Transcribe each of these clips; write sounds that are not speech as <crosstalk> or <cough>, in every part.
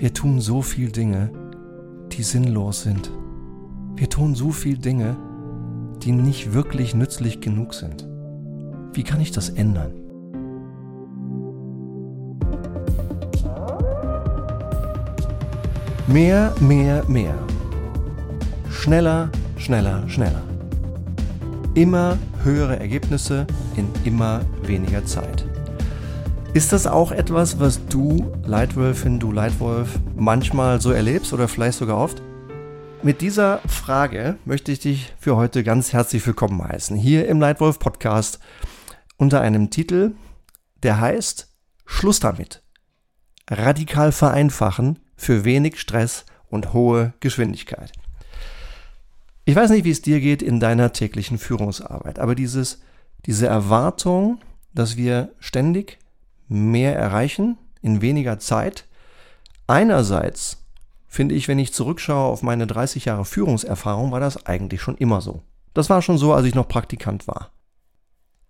Wir tun so viel Dinge, die sinnlos sind. Wir tun so viel Dinge, die nicht wirklich nützlich genug sind. Wie kann ich das ändern? Mehr, mehr, mehr. Schneller, schneller, schneller. Immer höhere Ergebnisse in immer weniger Zeit. Ist das auch etwas, was du, Leitwölfin, du Leitwolf, manchmal so erlebst oder vielleicht sogar oft? Mit dieser Frage möchte ich dich für heute ganz herzlich willkommen heißen. Hier im Leitwolf Podcast unter einem Titel, der heißt Schluss damit. Radikal vereinfachen für wenig Stress und hohe Geschwindigkeit. Ich weiß nicht, wie es dir geht in deiner täglichen Führungsarbeit, aber dieses, diese Erwartung, dass wir ständig mehr erreichen in weniger Zeit. Einerseits finde ich, wenn ich zurückschaue auf meine 30 Jahre Führungserfahrung, war das eigentlich schon immer so. Das war schon so, als ich noch Praktikant war.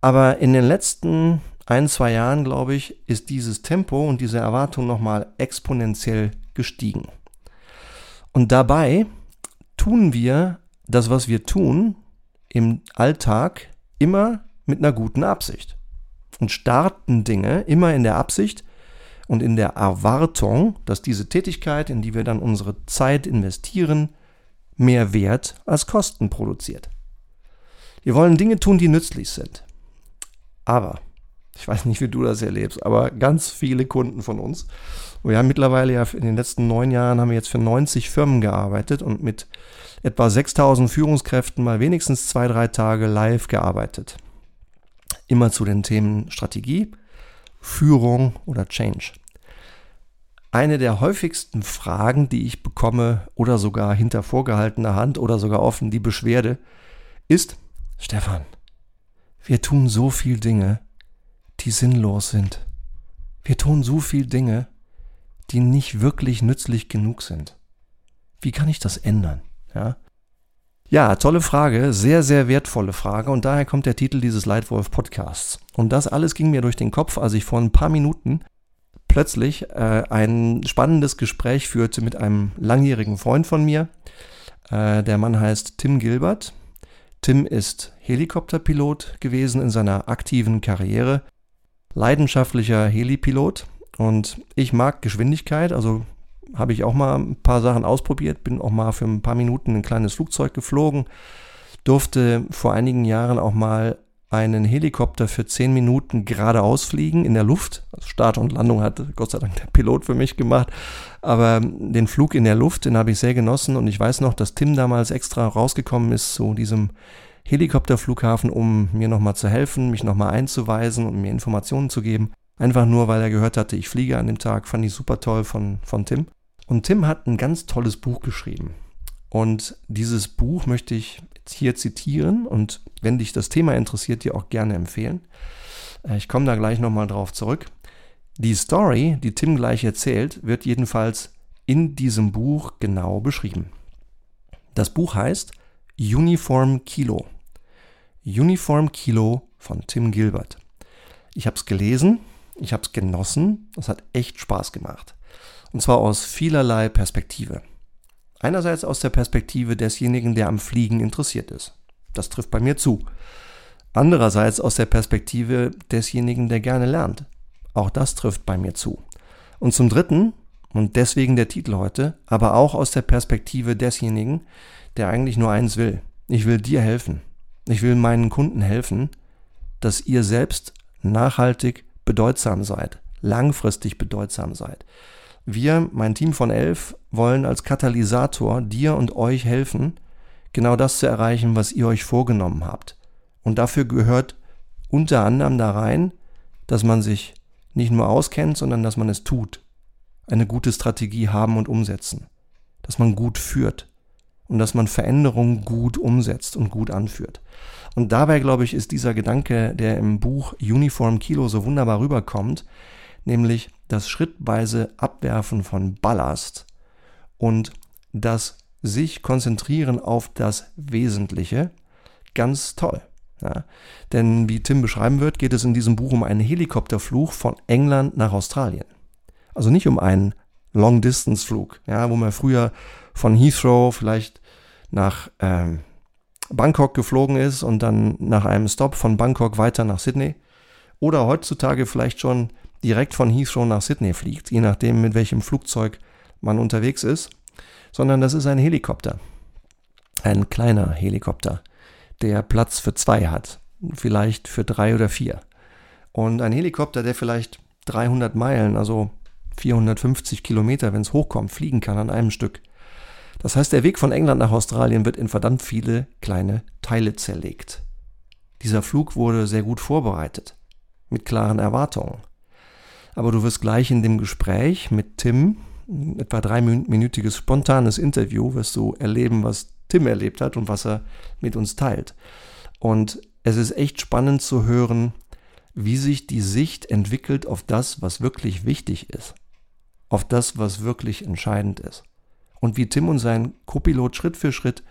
Aber in den letzten ein, zwei Jahren, glaube ich, ist dieses Tempo und diese Erwartung nochmal exponentiell gestiegen. Und dabei tun wir das, was wir tun, im Alltag immer mit einer guten Absicht und starten Dinge immer in der Absicht und in der Erwartung, dass diese Tätigkeit, in die wir dann unsere Zeit investieren, mehr Wert als Kosten produziert. Wir wollen Dinge tun, die nützlich sind. Aber, ich weiß nicht, wie du das erlebst, aber ganz viele Kunden von uns, wir haben mittlerweile ja in den letzten neun Jahren haben wir jetzt für 90 Firmen gearbeitet und mit etwa 6000 Führungskräften mal wenigstens zwei, drei Tage live gearbeitet immer zu den Themen Strategie, Führung oder Change. Eine der häufigsten Fragen, die ich bekomme oder sogar hinter vorgehaltener Hand oder sogar offen die Beschwerde, ist, Stefan, wir tun so viel Dinge, die sinnlos sind. Wir tun so viel Dinge, die nicht wirklich nützlich genug sind. Wie kann ich das ändern? Ja? Ja, tolle Frage, sehr, sehr wertvolle Frage und daher kommt der Titel dieses Leitwolf Podcasts. Und das alles ging mir durch den Kopf, als ich vor ein paar Minuten plötzlich äh, ein spannendes Gespräch führte mit einem langjährigen Freund von mir. Äh, der Mann heißt Tim Gilbert. Tim ist Helikopterpilot gewesen in seiner aktiven Karriere, leidenschaftlicher Helipilot und ich mag Geschwindigkeit, also habe ich auch mal ein paar Sachen ausprobiert, bin auch mal für ein paar Minuten ein kleines Flugzeug geflogen, durfte vor einigen Jahren auch mal einen Helikopter für zehn Minuten geradeaus fliegen in der Luft. Also Start und Landung hat Gott sei Dank der Pilot für mich gemacht. Aber den Flug in der Luft, den habe ich sehr genossen. Und ich weiß noch, dass Tim damals extra rausgekommen ist zu diesem Helikopterflughafen, um mir nochmal zu helfen, mich nochmal einzuweisen und mir Informationen zu geben. Einfach nur, weil er gehört hatte, ich fliege an dem Tag, fand ich super toll von, von Tim. Und Tim hat ein ganz tolles Buch geschrieben. Und dieses Buch möchte ich hier zitieren und wenn dich das Thema interessiert, dir auch gerne empfehlen. Äh, ich komme da gleich nochmal drauf zurück. Die Story, die Tim gleich erzählt, wird jedenfalls in diesem Buch genau beschrieben. Das Buch heißt Uniform Kilo. Uniform Kilo von Tim Gilbert. Ich habe es gelesen, ich habe es genossen, es hat echt Spaß gemacht. Und zwar aus vielerlei Perspektive. Einerseits aus der Perspektive desjenigen, der am Fliegen interessiert ist. Das trifft bei mir zu. Andererseits aus der Perspektive desjenigen, der gerne lernt. Auch das trifft bei mir zu. Und zum Dritten, und deswegen der Titel heute, aber auch aus der Perspektive desjenigen, der eigentlich nur eins will. Ich will dir helfen. Ich will meinen Kunden helfen, dass ihr selbst nachhaltig bedeutsam seid, langfristig bedeutsam seid. Wir, mein Team von elf, wollen als Katalysator dir und euch helfen, genau das zu erreichen, was ihr euch vorgenommen habt. Und dafür gehört unter anderem da rein, dass man sich nicht nur auskennt, sondern dass man es tut. Eine gute Strategie haben und umsetzen. Dass man gut führt. Und dass man Veränderungen gut umsetzt und gut anführt. Und dabei, glaube ich, ist dieser Gedanke, der im Buch Uniform Kilo so wunderbar rüberkommt, nämlich das schrittweise Abwerfen von Ballast und das sich konzentrieren auf das Wesentliche ganz toll. Ja, denn wie Tim beschreiben wird, geht es in diesem Buch um einen Helikopterflug von England nach Australien. Also nicht um einen Long-Distance-Flug, ja, wo man früher von Heathrow vielleicht nach ähm, Bangkok geflogen ist und dann nach einem Stop von Bangkok weiter nach Sydney. Oder heutzutage vielleicht schon direkt von Heathrow nach Sydney fliegt, je nachdem, mit welchem Flugzeug man unterwegs ist. Sondern das ist ein Helikopter. Ein kleiner Helikopter, der Platz für zwei hat. Vielleicht für drei oder vier. Und ein Helikopter, der vielleicht 300 Meilen, also 450 Kilometer, wenn es hochkommt, fliegen kann an einem Stück. Das heißt, der Weg von England nach Australien wird in verdammt viele kleine Teile zerlegt. Dieser Flug wurde sehr gut vorbereitet, mit klaren Erwartungen. Aber du wirst gleich in dem Gespräch mit Tim, etwa dreiminütiges spontanes Interview, wirst du erleben, was Tim erlebt hat und was er mit uns teilt. Und es ist echt spannend zu hören, wie sich die Sicht entwickelt auf das, was wirklich wichtig ist, auf das, was wirklich entscheidend ist. Und wie Tim und sein Copilot Schritt für Schritt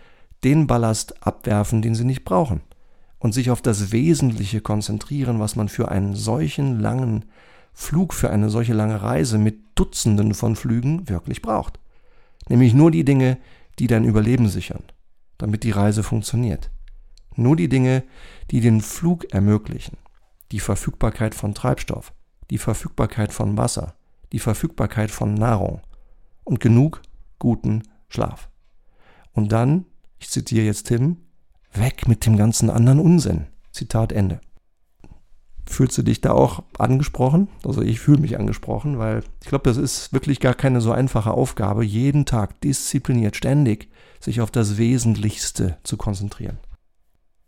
den Ballast abwerfen, den sie nicht brauchen. Und sich auf das Wesentliche konzentrieren, was man für einen solchen langen Flug, für eine solche lange Reise mit Dutzenden von Flügen wirklich braucht. Nämlich nur die Dinge, die dein Überleben sichern, damit die Reise funktioniert. Nur die Dinge, die den Flug ermöglichen. Die Verfügbarkeit von Treibstoff, die Verfügbarkeit von Wasser, die Verfügbarkeit von Nahrung und genug guten Schlaf. Und dann, ich zitiere jetzt Tim, weg mit dem ganzen anderen Unsinn. Zitat Ende. Fühlst du dich da auch angesprochen? Also ich fühle mich angesprochen, weil ich glaube, das ist wirklich gar keine so einfache Aufgabe, jeden Tag diszipliniert, ständig sich auf das Wesentlichste zu konzentrieren.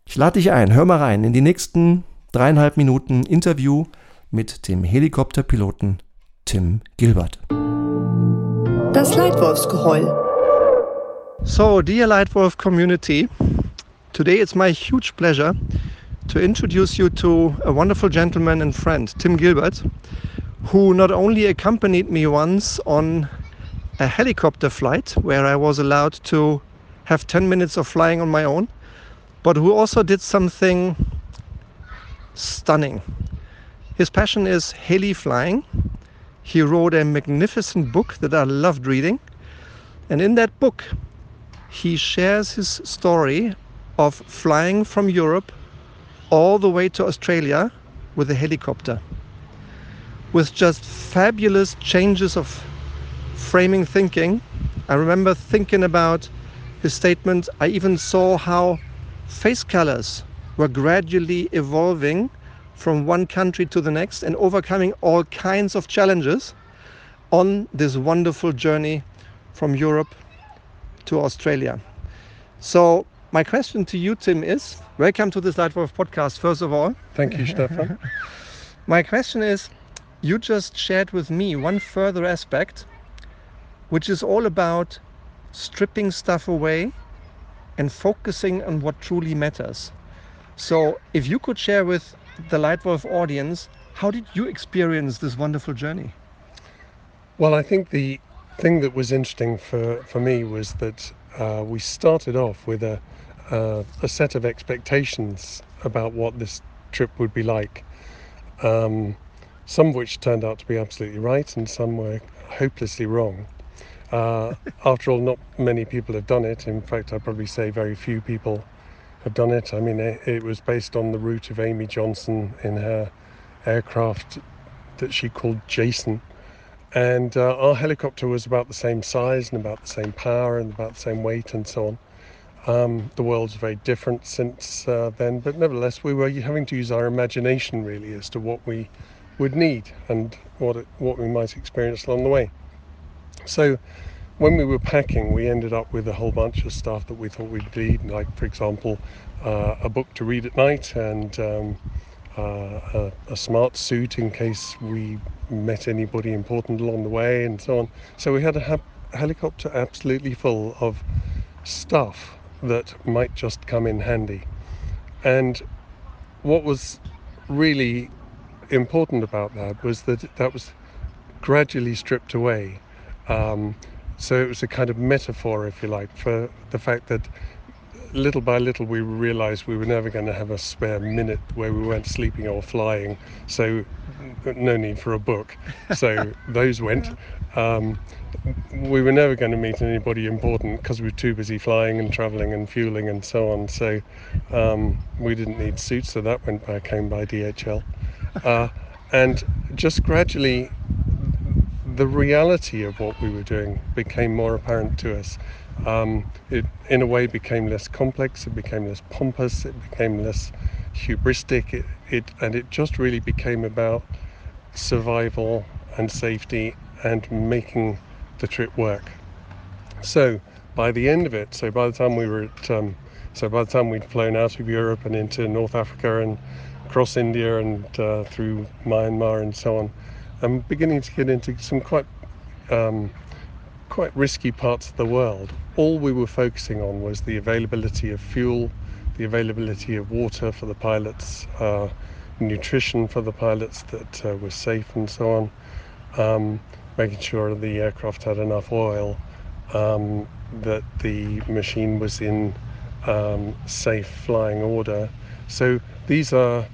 Ich lade dich ein, hör mal rein in die nächsten dreieinhalb Minuten Interview mit dem Helikopterpiloten Tim Gilbert. Das Leitwolfsgeheul. So, dear Lightwolf community, today it's my huge pleasure to introduce you to a wonderful gentleman and friend, Tim Gilbert, who not only accompanied me once on a helicopter flight where I was allowed to have 10 minutes of flying on my own, but who also did something stunning. His passion is heli flying he wrote a magnificent book that I loved reading. And in that book, he shares his story of flying from Europe all the way to Australia with a helicopter. With just fabulous changes of framing thinking. I remember thinking about his statement. I even saw how face colors were gradually evolving from one country to the next and overcoming all kinds of challenges on this wonderful journey from Europe to Australia. So, my question to you, Tim, is welcome to this Lightwolf podcast, first of all. Thank you, Stefan. <laughs> my question is you just shared with me one further aspect, which is all about stripping stuff away and focusing on what truly matters. So, if you could share with the Lightwolf audience, how did you experience this wonderful journey? Well, I think the thing that was interesting for, for me was that uh, we started off with a, uh, a set of expectations about what this trip would be like. Um, some of which turned out to be absolutely right, and some were hopelessly wrong. Uh, after all, not many people have done it. In fact, I'd probably say very few people have done it. I mean, it, it was based on the route of Amy Johnson in her aircraft that she called Jason. And uh, our helicopter was about the same size and about the same power and about the same weight and so on. Um, the world's very different since uh, then, but nevertheless, we were having to use our imagination really as to what we would need and what it, what we might experience along the way. So when we were packing, we ended up with a whole bunch of stuff that we thought we'd need, like, for example, uh, a book to read at night and um, uh, a, a, smart suit in case we met anybody important along the way and so on. So we had a ha- helicopter absolutely full of stuff that might just come in handy. And what was really important about that was that that was gradually stripped away. Um, so it was a kind of metaphor, if you like, for the fact that little by little, we realised we were never going to have a spare minute where we weren't sleeping or flying. So, no need for a book. <laughs> So, those went. Um, we were never going to meet anybody important because we were too busy flying and travelling and fueling and so on. So, um, we didn't need suits, so that went back home by DHL. Uh, and just gradually, the reality of what we were doing became more apparent to us. Um, it, in a way, became less complex. It became less pompous. It became less hubristic. It, it and it just really became about survival and safety and making the trip work. So by the end of it, so by the time we were at, um, so by the time we'd flown out of Europe and into North Africa and across India and uh, through Myanmar and so on, I'm beginning to get into some quite um, quite risky parts of the world. All we were focusing on was the availability of fuel, the availability of water for the pilots, uh, nutrition for the pilots that uh, was safe and so on, um, making sure the aircraft had enough oil, um, that the machine was in um, safe flying order. So these are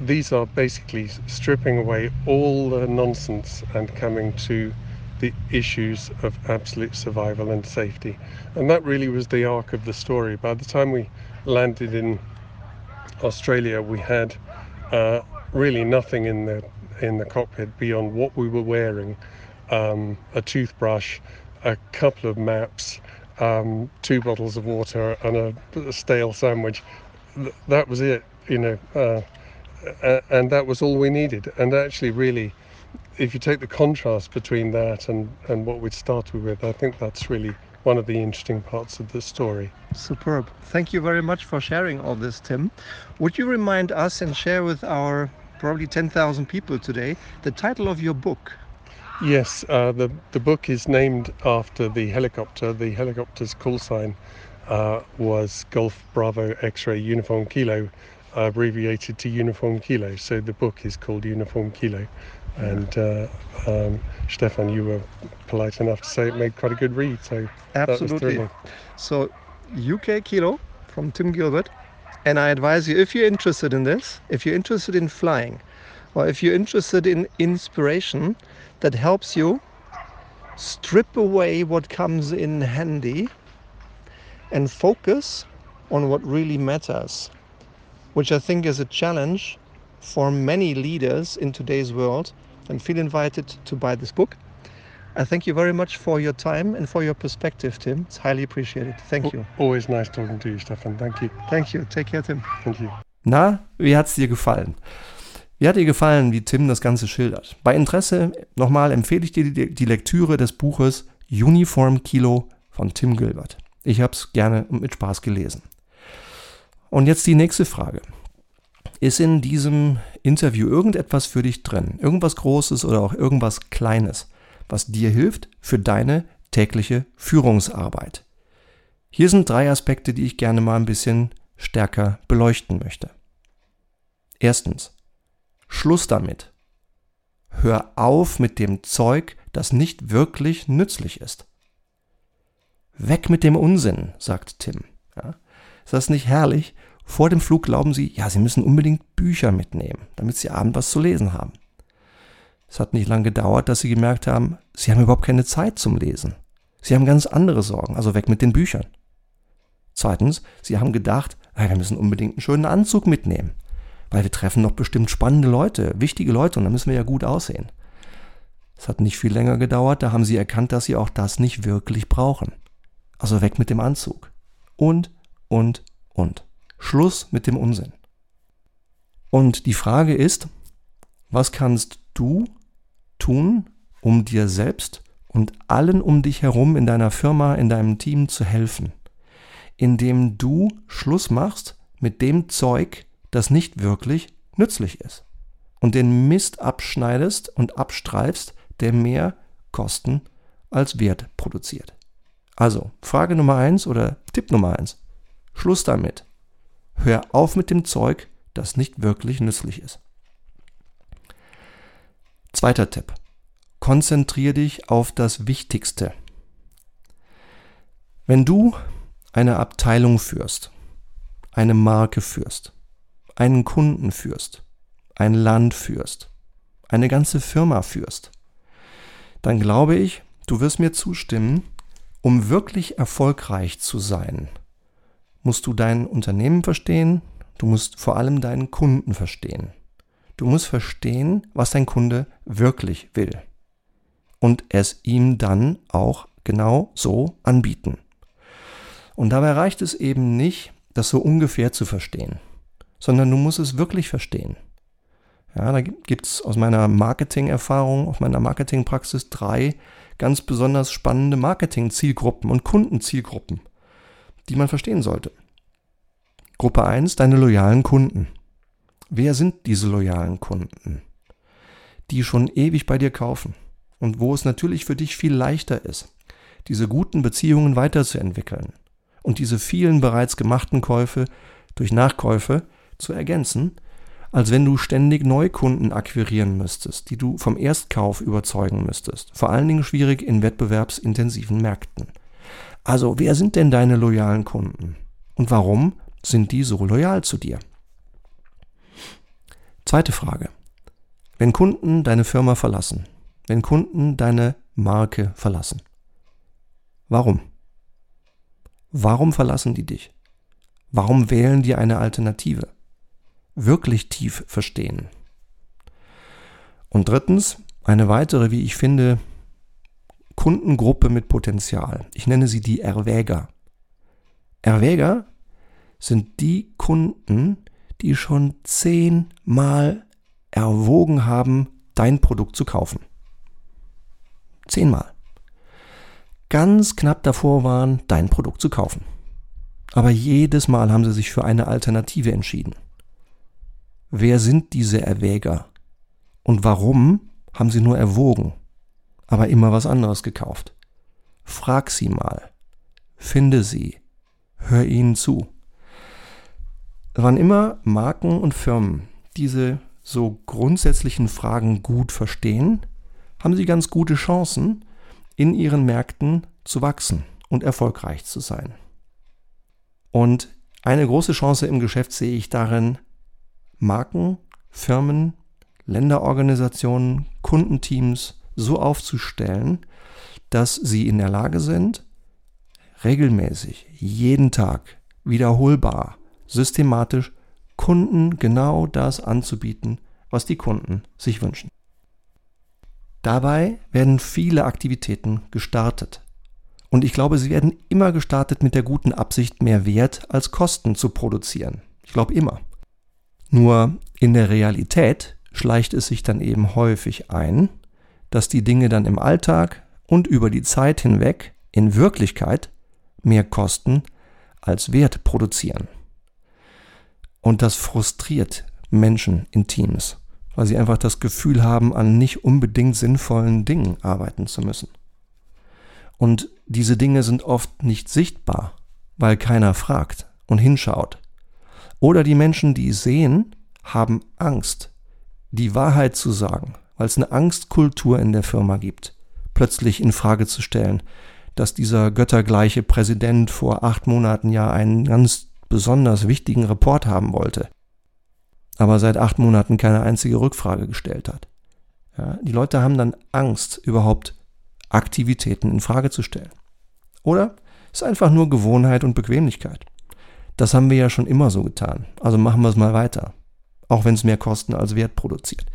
these are basically stripping away all the nonsense and coming to the issues of absolute survival and safety. And that really was the arc of the story. By the time we landed in Australia, we had uh, really nothing in the in the cockpit beyond what we were wearing: um, a toothbrush, a couple of maps, um, two bottles of water, and a, a stale sandwich. Th- that was it, you know. Uh, and that was all we needed. And actually, really, if you take the contrast between that and, and what we'd started with, I think that's really one of the interesting parts of the story. Superb. Thank you very much for sharing all this, Tim. Would you remind us and share with our probably 10,000 people today the title of your book? Yes, uh, the, the book is named after the helicopter. The helicopter's call sign uh, was Golf Bravo X ray Uniform Kilo, abbreviated to Uniform Kilo. So the book is called Uniform Kilo. And uh, um, Stefan, you were polite enough to say it made quite a good read. So absolutely. So UK Kilo from Tim Gilbert. And I advise you, if you're interested in this, if you're interested in flying, or if you're interested in inspiration that helps you strip away what comes in handy and focus on what really matters, which I think is a challenge for many leaders in today's world, then feel invited to buy this book. I thank you very much for your time and for your perspective, Tim. It's highly appreciated. Thank you. Always nice talking to you, Stefan. Thank you. Thank you. Take care, Tim. Thank you. Na, wie hat es dir gefallen? Wie hat dir gefallen, wie Tim das Ganze schildert? Bei Interesse nochmal empfehle ich dir die, die Lektüre des Buches Uniform Kilo von Tim Gilbert. Ich habe es gerne und mit Spaß gelesen. Und jetzt die nächste Frage. Ist in diesem Interview irgendetwas für dich drin? Irgendwas Großes oder auch irgendwas Kleines, was dir hilft für deine tägliche Führungsarbeit? Hier sind drei Aspekte, die ich gerne mal ein bisschen stärker beleuchten möchte. Erstens, Schluss damit. Hör auf mit dem Zeug, das nicht wirklich nützlich ist. Weg mit dem Unsinn, sagt Tim. Ja? Ist das nicht herrlich? Vor dem Flug glauben sie, ja, sie müssen unbedingt Bücher mitnehmen, damit sie abend was zu lesen haben. Es hat nicht lange gedauert, dass sie gemerkt haben, sie haben überhaupt keine Zeit zum Lesen. Sie haben ganz andere Sorgen, also weg mit den Büchern. Zweitens, sie haben gedacht, ja, wir müssen unbedingt einen schönen Anzug mitnehmen, weil wir treffen noch bestimmt spannende Leute, wichtige Leute und da müssen wir ja gut aussehen. Es hat nicht viel länger gedauert, da haben sie erkannt, dass sie auch das nicht wirklich brauchen. Also weg mit dem Anzug. Und, und, und. Schluss mit dem Unsinn. Und die Frage ist, was kannst du tun, um dir selbst und allen um dich herum in deiner Firma, in deinem Team zu helfen, indem du Schluss machst mit dem Zeug, das nicht wirklich nützlich ist und den Mist abschneidest und abstreifst, der mehr Kosten als Wert produziert. Also, Frage Nummer eins oder Tipp Nummer eins. Schluss damit. Hör auf mit dem Zeug, das nicht wirklich nützlich ist. Zweiter Tipp. Konzentriere dich auf das Wichtigste. Wenn du eine Abteilung führst, eine Marke führst, einen Kunden führst, ein Land führst, eine ganze Firma führst, dann glaube ich, du wirst mir zustimmen, um wirklich erfolgreich zu sein, musst du dein Unternehmen verstehen, du musst vor allem deinen Kunden verstehen. Du musst verstehen, was dein Kunde wirklich will. Und es ihm dann auch genau so anbieten. Und dabei reicht es eben nicht, das so ungefähr zu verstehen, sondern du musst es wirklich verstehen. Ja, da gibt es aus meiner Marketing-Erfahrung, aus meiner Marketingpraxis drei ganz besonders spannende Marketing-Zielgruppen und Kundenzielgruppen, die man verstehen sollte. Gruppe 1, deine loyalen Kunden. Wer sind diese loyalen Kunden? Die schon ewig bei dir kaufen und wo es natürlich für dich viel leichter ist, diese guten Beziehungen weiterzuentwickeln und diese vielen bereits gemachten Käufe durch Nachkäufe zu ergänzen, als wenn du ständig Neukunden akquirieren müsstest, die du vom Erstkauf überzeugen müsstest. Vor allen Dingen schwierig in wettbewerbsintensiven Märkten. Also, wer sind denn deine loyalen Kunden? Und warum sind die so loyal zu dir? Zweite Frage. Wenn Kunden deine Firma verlassen, wenn Kunden deine Marke verlassen, warum? Warum verlassen die dich? Warum wählen die eine Alternative? Wirklich tief verstehen. Und drittens, eine weitere, wie ich finde, Kundengruppe mit Potenzial. Ich nenne sie die Erwäger. Erwäger sind die Kunden, die schon zehnmal erwogen haben, dein Produkt zu kaufen. Zehnmal. Ganz knapp davor waren, dein Produkt zu kaufen. Aber jedes Mal haben sie sich für eine Alternative entschieden. Wer sind diese Erwäger? Und warum haben sie nur erwogen, aber immer was anderes gekauft? Frag sie mal. Finde sie. Hör ihnen zu. Wann immer Marken und Firmen diese so grundsätzlichen Fragen gut verstehen, haben sie ganz gute Chancen, in ihren Märkten zu wachsen und erfolgreich zu sein. Und eine große Chance im Geschäft sehe ich darin, Marken, Firmen, Länderorganisationen, Kundenteams so aufzustellen, dass sie in der Lage sind, regelmäßig, jeden Tag, wiederholbar systematisch Kunden genau das anzubieten, was die Kunden sich wünschen. Dabei werden viele Aktivitäten gestartet. Und ich glaube, sie werden immer gestartet mit der guten Absicht, mehr Wert als Kosten zu produzieren. Ich glaube immer. Nur in der Realität schleicht es sich dann eben häufig ein, dass die Dinge dann im Alltag und über die Zeit hinweg in Wirklichkeit mehr Kosten als Wert produzieren. Und das frustriert Menschen in Teams, weil sie einfach das Gefühl haben, an nicht unbedingt sinnvollen Dingen arbeiten zu müssen. Und diese Dinge sind oft nicht sichtbar, weil keiner fragt und hinschaut. Oder die Menschen, die sehen, haben Angst, die Wahrheit zu sagen, weil es eine Angstkultur in der Firma gibt, plötzlich in Frage zu stellen, dass dieser göttergleiche Präsident vor acht Monaten ja einen ganz besonders wichtigen Report haben wollte, aber seit acht Monaten keine einzige Rückfrage gestellt hat. Ja, die Leute haben dann Angst, überhaupt Aktivitäten in Frage zu stellen. Oder es ist einfach nur Gewohnheit und Bequemlichkeit. Das haben wir ja schon immer so getan. Also machen wir es mal weiter. Auch wenn es mehr Kosten als Wert produziert.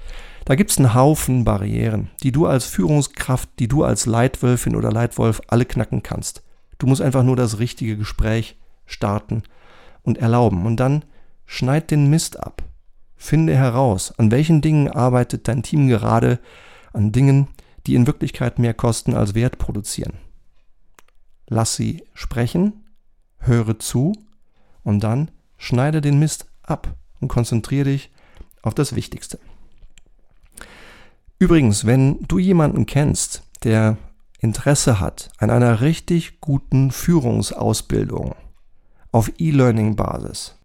Da gibt es einen Haufen Barrieren, die du als Führungskraft, die du als Leitwölfin oder Leitwolf alle knacken kannst. Du musst einfach nur das richtige Gespräch starten und erlauben. Und dann schneid den Mist ab. Finde heraus, an welchen Dingen arbeitet dein Team gerade, an Dingen, die in Wirklichkeit mehr Kosten als Wert produzieren. Lass sie sprechen, höre zu und dann schneide den Mist ab und konzentriere dich auf das Wichtigste. Übrigens, wenn du jemanden kennst, der Interesse hat an einer richtig guten Führungsausbildung, auf E-Learning-Basis.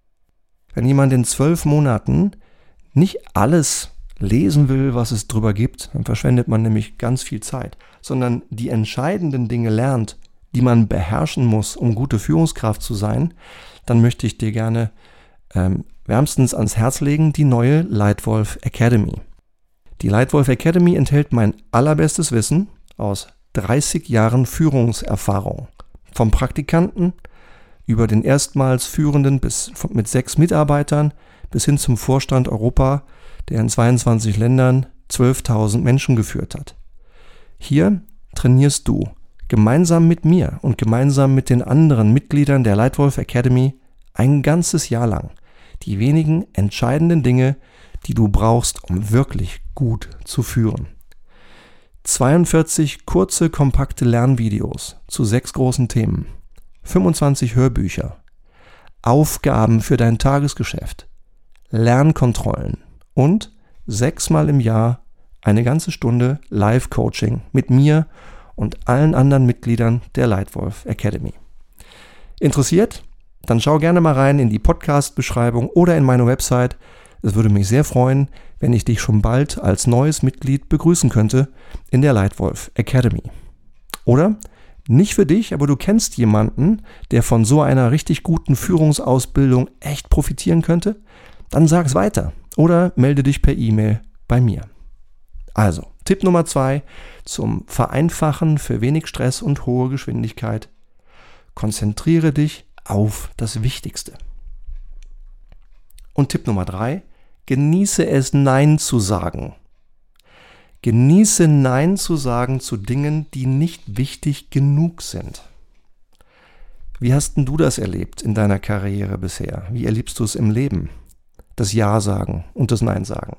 Wenn jemand in zwölf Monaten nicht alles lesen will, was es drüber gibt, dann verschwendet man nämlich ganz viel Zeit, sondern die entscheidenden Dinge lernt, die man beherrschen muss, um gute Führungskraft zu sein, dann möchte ich dir gerne ähm, wärmstens ans Herz legen die neue Lightwolf Academy. Die Lightwolf Academy enthält mein allerbestes Wissen aus 30 Jahren Führungserfahrung. Vom Praktikanten über den erstmals Führenden bis mit sechs Mitarbeitern bis hin zum Vorstand Europa, der in 22 Ländern 12.000 Menschen geführt hat. Hier trainierst du gemeinsam mit mir und gemeinsam mit den anderen Mitgliedern der Lightwolf Academy ein ganzes Jahr lang die wenigen entscheidenden Dinge, die du brauchst, um wirklich gut zu führen. 42 kurze, kompakte Lernvideos zu sechs großen Themen, 25 Hörbücher, Aufgaben für dein Tagesgeschäft, Lernkontrollen und sechsmal im Jahr eine ganze Stunde Live-Coaching mit mir und allen anderen Mitgliedern der Lightwolf Academy. Interessiert? Dann schau gerne mal rein in die Podcast-Beschreibung oder in meine Website. Es würde mich sehr freuen, wenn ich dich schon bald als neues Mitglied begrüßen könnte in der Lightwolf Academy. Oder nicht für dich, aber du kennst jemanden, der von so einer richtig guten Führungsausbildung echt profitieren könnte? Dann sag's weiter oder melde dich per E-Mail bei mir. Also, Tipp Nummer zwei zum Vereinfachen für wenig Stress und hohe Geschwindigkeit. Konzentriere dich auf das Wichtigste. Und Tipp Nummer drei, genieße es Nein zu sagen. Genieße Nein zu sagen zu Dingen, die nicht wichtig genug sind. Wie hast denn du das erlebt in deiner Karriere bisher? Wie erlebst du es im Leben? Das Ja sagen und das Nein sagen.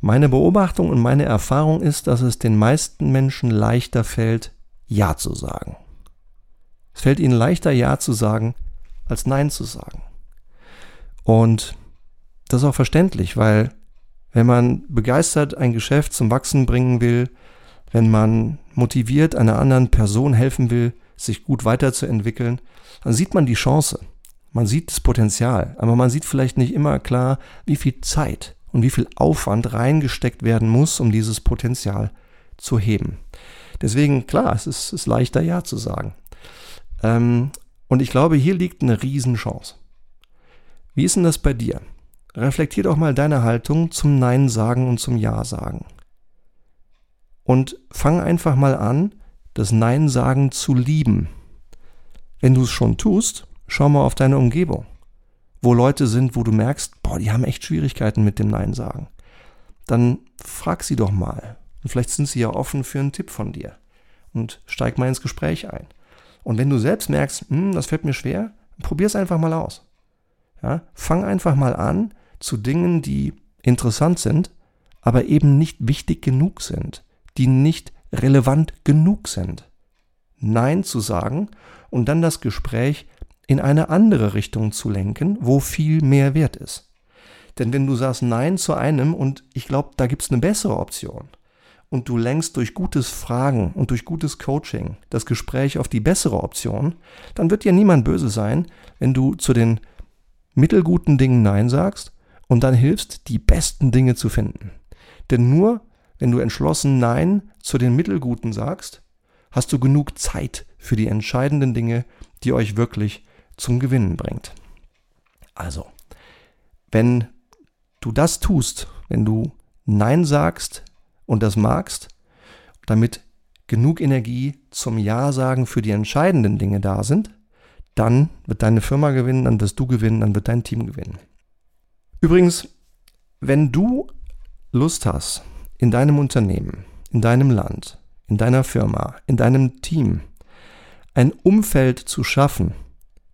Meine Beobachtung und meine Erfahrung ist, dass es den meisten Menschen leichter fällt, Ja zu sagen. Es fällt ihnen leichter, Ja zu sagen, als Nein zu sagen. Und das ist auch verständlich, weil wenn man begeistert ein Geschäft zum Wachsen bringen will, wenn man motiviert einer anderen Person helfen will, sich gut weiterzuentwickeln, dann sieht man die Chance. Man sieht das Potenzial, aber man sieht vielleicht nicht immer klar, wie viel Zeit und wie viel Aufwand reingesteckt werden muss, um dieses Potenzial zu heben. Deswegen, klar, es ist, ist leichter Ja zu sagen. Ähm, und ich glaube, hier liegt eine Riesenchance. Wie ist denn das bei dir? Reflektier doch mal deine Haltung zum Nein sagen und zum Ja sagen. Und fang einfach mal an, das Nein sagen zu lieben. Wenn du es schon tust, schau mal auf deine Umgebung. Wo Leute sind, wo du merkst, boah, die haben echt Schwierigkeiten mit dem Nein sagen. Dann frag sie doch mal. Und vielleicht sind sie ja offen für einen Tipp von dir. Und steig mal ins Gespräch ein. Und wenn du selbst merkst, hm, das fällt mir schwer, probier es einfach mal aus. Ja, fang einfach mal an zu Dingen, die interessant sind, aber eben nicht wichtig genug sind, die nicht relevant genug sind. Nein zu sagen und dann das Gespräch in eine andere Richtung zu lenken, wo viel mehr wert ist. Denn wenn du sagst Nein zu einem und ich glaube, da gibt es eine bessere Option, und du lenkst durch gutes Fragen und durch gutes Coaching das Gespräch auf die bessere Option, dann wird dir niemand böse sein, wenn du zu den mittelguten Dingen Nein sagst und dann hilfst, die besten Dinge zu finden. Denn nur wenn du entschlossen Nein zu den mittelguten sagst, hast du genug Zeit für die entscheidenden Dinge, die euch wirklich zum Gewinnen bringt. Also, wenn du das tust, wenn du Nein sagst und das magst, damit genug Energie zum Ja sagen für die entscheidenden Dinge da sind, dann wird deine Firma gewinnen, dann wirst du gewinnen, dann wird dein Team gewinnen. Übrigens, wenn du Lust hast, in deinem Unternehmen, in deinem Land, in deiner Firma, in deinem Team ein Umfeld zu schaffen,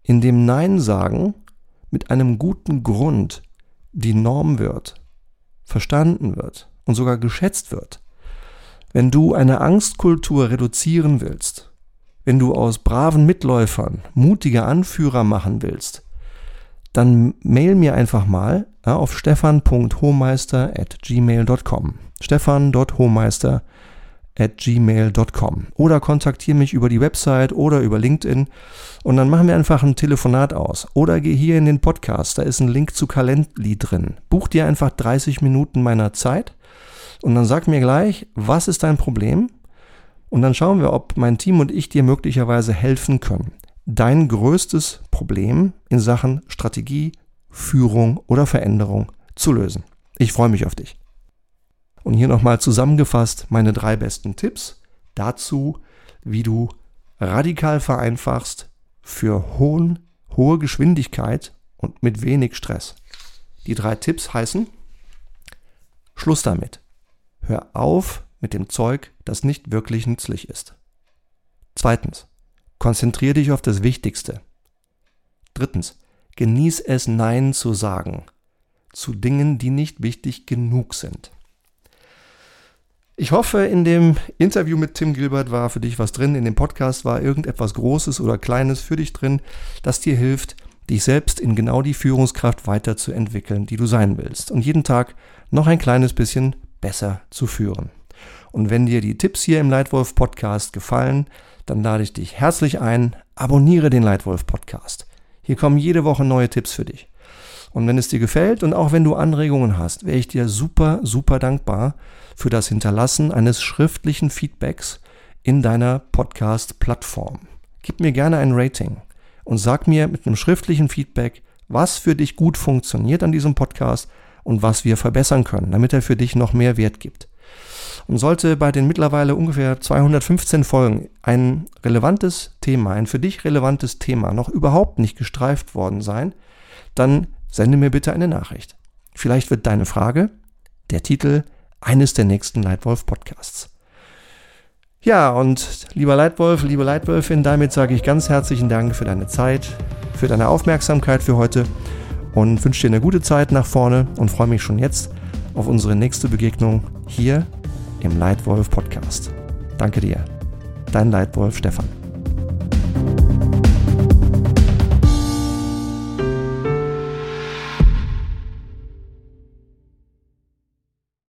in dem Nein sagen mit einem guten Grund die Norm wird, verstanden wird, und sogar geschätzt wird. Wenn du eine Angstkultur reduzieren willst, wenn du aus braven Mitläufern mutige Anführer machen willst, dann mail mir einfach mal ja, auf at gmail.com. oder kontaktiere mich über die Website oder über LinkedIn und dann machen wir einfach ein Telefonat aus. Oder geh hier in den Podcast, da ist ein Link zu Calendly drin. Buch dir einfach 30 Minuten meiner Zeit und dann sag mir gleich, was ist dein Problem Und dann schauen wir, ob mein Team und ich dir möglicherweise helfen können, dein größtes Problem in Sachen Strategie, Führung oder Veränderung zu lösen. Ich freue mich auf dich. Und hier nochmal zusammengefasst meine drei besten Tipps dazu, wie du radikal vereinfachst für hohen, hohe Geschwindigkeit und mit wenig Stress. Die drei Tipps heißen, Schluss damit. Hör auf mit dem Zeug, das nicht wirklich nützlich ist. Zweitens, konzentriere dich auf das Wichtigste. Drittens, genieß es Nein zu sagen zu Dingen, die nicht wichtig genug sind. Ich hoffe, in dem Interview mit Tim Gilbert war für dich was drin, in dem Podcast war irgendetwas Großes oder Kleines für dich drin, das dir hilft, dich selbst in genau die Führungskraft weiterzuentwickeln, die du sein willst und jeden Tag noch ein kleines bisschen besser zu führen. Und wenn dir die Tipps hier im Leitwolf Podcast gefallen, dann lade ich dich herzlich ein, abonniere den Leitwolf Podcast. Hier kommen jede Woche neue Tipps für dich. Und wenn es dir gefällt und auch wenn du Anregungen hast, wäre ich dir super, super dankbar für das Hinterlassen eines schriftlichen Feedbacks in deiner Podcast-Plattform. Gib mir gerne ein Rating und sag mir mit einem schriftlichen Feedback, was für dich gut funktioniert an diesem Podcast und was wir verbessern können, damit er für dich noch mehr Wert gibt. Und sollte bei den mittlerweile ungefähr 215 Folgen ein relevantes Thema, ein für dich relevantes Thema noch überhaupt nicht gestreift worden sein, dann sende mir bitte eine Nachricht. Vielleicht wird deine Frage der Titel eines der nächsten Leitwolf Podcasts. Ja, und lieber Leitwolf, liebe Leitwölfin, damit sage ich ganz herzlichen Dank für deine Zeit, für deine Aufmerksamkeit für heute und wünsche dir eine gute Zeit nach vorne und freue mich schon jetzt auf unsere nächste Begegnung hier im Leitwolf Podcast. Danke dir. Dein Leitwolf Stefan.